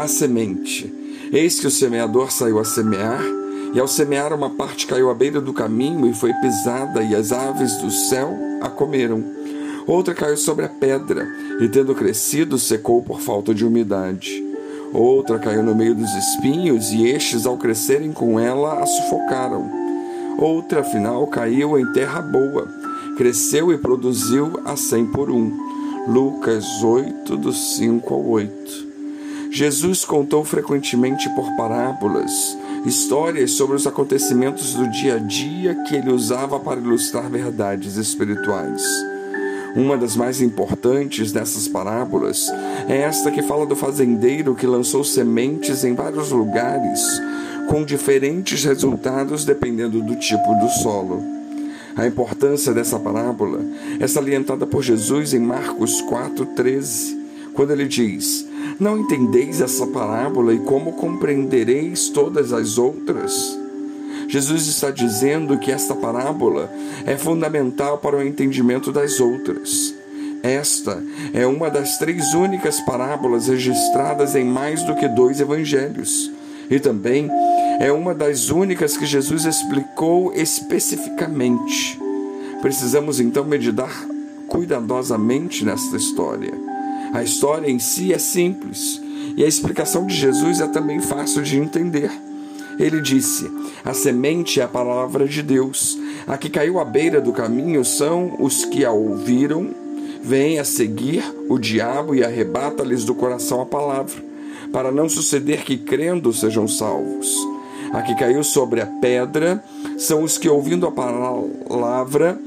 a semente. Eis que o semeador saiu a semear, e ao semear, uma parte caiu à beira do caminho e foi pisada, e as aves do céu a comeram. Outra caiu sobre a pedra, e tendo crescido, secou por falta de umidade. Outra caiu no meio dos espinhos, e estes, ao crescerem com ela, a sufocaram. Outra, afinal, caiu em terra boa, cresceu e produziu a cem por um. Lucas 8, dos 5 ao 8. Jesus contou frequentemente por parábolas histórias sobre os acontecimentos do dia a dia que ele usava para ilustrar verdades espirituais. Uma das mais importantes dessas parábolas é esta que fala do fazendeiro que lançou sementes em vários lugares, com diferentes resultados dependendo do tipo do solo. A importância dessa parábola é salientada por Jesus em Marcos 4,13, quando ele diz: Não entendeis essa parábola e como compreendereis todas as outras? Jesus está dizendo que esta parábola é fundamental para o entendimento das outras. Esta é uma das três únicas parábolas registradas em mais do que dois evangelhos. E também é uma das únicas que Jesus explicou especificamente. Precisamos então meditar cuidadosamente nesta história. A história em si é simples e a explicação de Jesus é também fácil de entender. Ele disse: A semente é a palavra de Deus. A que caiu à beira do caminho são os que a ouviram, vêm a seguir o diabo e arrebata-lhes do coração a palavra, para não suceder que crendo sejam salvos. A que caiu sobre a pedra são os que, ouvindo a palavra,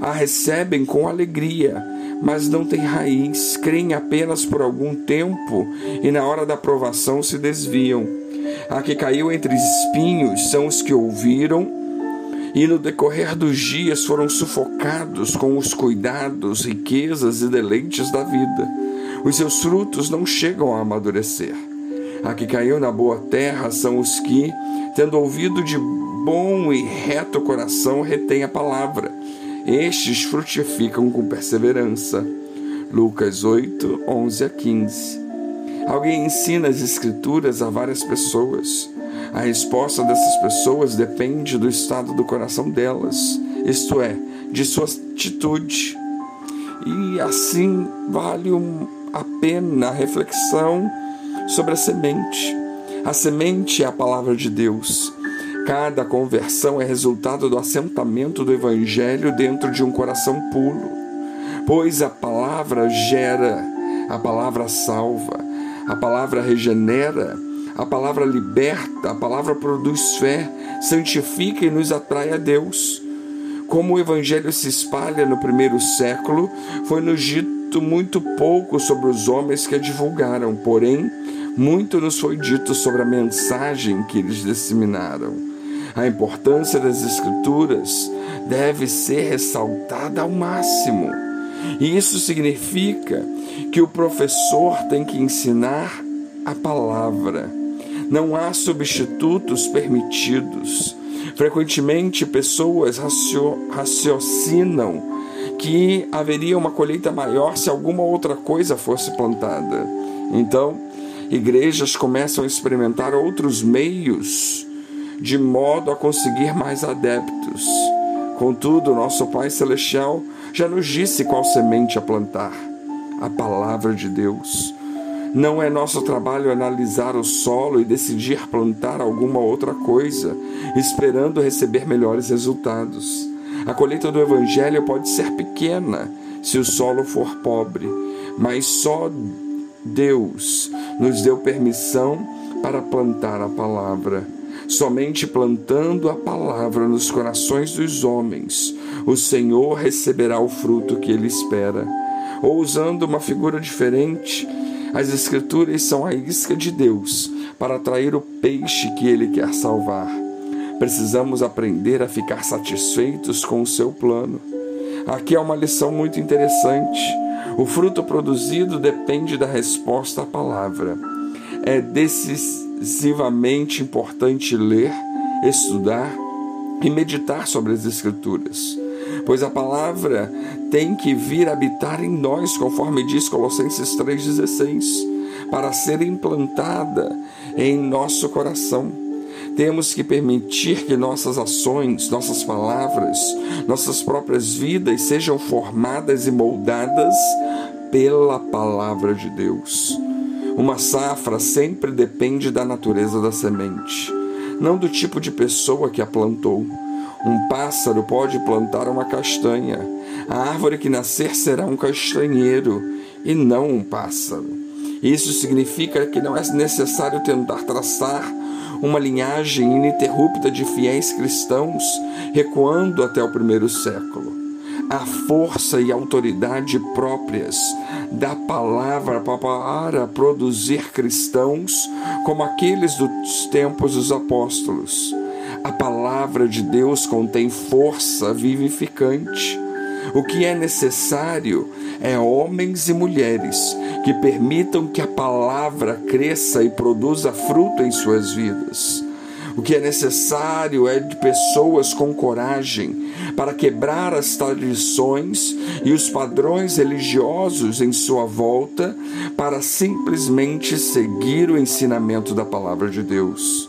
a recebem com alegria, mas não têm raiz, creem apenas por algum tempo e na hora da provação se desviam. A que caiu entre espinhos são os que ouviram e no decorrer dos dias foram sufocados com os cuidados, riquezas e deleites da vida. Os seus frutos não chegam a amadurecer. A que caiu na boa terra são os que, tendo ouvido de bom e reto coração, retém a palavra. Estes frutificam com perseverança. Lucas 8, 11 a 15. Alguém ensina as Escrituras a várias pessoas. A resposta dessas pessoas depende do estado do coração delas, isto é, de sua atitude. E assim vale a pena a reflexão sobre a semente. A semente é a palavra de Deus. Cada conversão é resultado do assentamento do Evangelho dentro de um coração puro, pois a palavra gera, a palavra salva, a palavra regenera, a palavra liberta, a palavra produz fé, santifica e nos atrai a Deus. Como o Evangelho se espalha no primeiro século, foi nos dito muito pouco sobre os homens que a divulgaram, porém, muito nos foi dito sobre a mensagem que eles disseminaram. A importância das Escrituras deve ser ressaltada ao máximo. E isso significa que o professor tem que ensinar a palavra. Não há substitutos permitidos. Frequentemente, pessoas raciocinam que haveria uma colheita maior se alguma outra coisa fosse plantada. Então, igrejas começam a experimentar outros meios de modo a conseguir mais adeptos. Contudo, nosso Pai Celestial já nos disse qual semente a plantar: a palavra de Deus. Não é nosso trabalho analisar o solo e decidir plantar alguma outra coisa, esperando receber melhores resultados. A colheita do Evangelho pode ser pequena se o solo for pobre, mas só Deus nos deu permissão para plantar a palavra. Somente plantando a palavra nos corações dos homens, o Senhor receberá o fruto que ele espera. Ou usando uma figura diferente, as Escrituras são a isca de Deus para atrair o peixe que ele quer salvar. Precisamos aprender a ficar satisfeitos com o seu plano. Aqui há uma lição muito interessante. O fruto produzido depende da resposta à palavra. É desses decisivamente importante ler, estudar e meditar sobre as Escrituras, pois a palavra tem que vir habitar em nós, conforme diz Colossenses 3,16, para ser implantada em nosso coração. Temos que permitir que nossas ações, nossas palavras, nossas próprias vidas sejam formadas e moldadas pela palavra de Deus. Uma safra sempre depende da natureza da semente, não do tipo de pessoa que a plantou. Um pássaro pode plantar uma castanha. A árvore que nascer será um castanheiro e não um pássaro. Isso significa que não é necessário tentar traçar uma linhagem ininterrupta de fiéis cristãos recuando até o primeiro século. A força e autoridade próprias da palavra para produzir cristãos como aqueles dos tempos dos apóstolos. A palavra de Deus contém força vivificante. O que é necessário é homens e mulheres que permitam que a palavra cresça e produza fruto em suas vidas. O que é necessário é de pessoas com coragem para quebrar as tradições e os padrões religiosos em sua volta, para simplesmente seguir o ensinamento da palavra de Deus.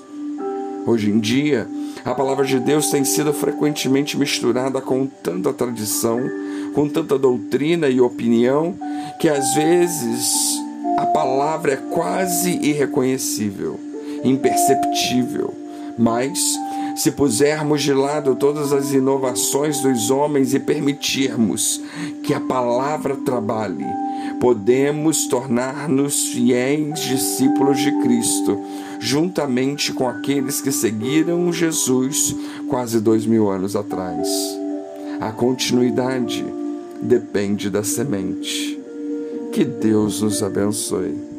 Hoje em dia, a palavra de Deus tem sido frequentemente misturada com tanta tradição, com tanta doutrina e opinião, que às vezes a palavra é quase irreconhecível, imperceptível. Mas, se pusermos de lado todas as inovações dos homens e permitirmos que a palavra trabalhe, podemos tornar-nos fiéis discípulos de Cristo, juntamente com aqueles que seguiram Jesus quase dois mil anos atrás. A continuidade depende da semente. Que Deus nos abençoe.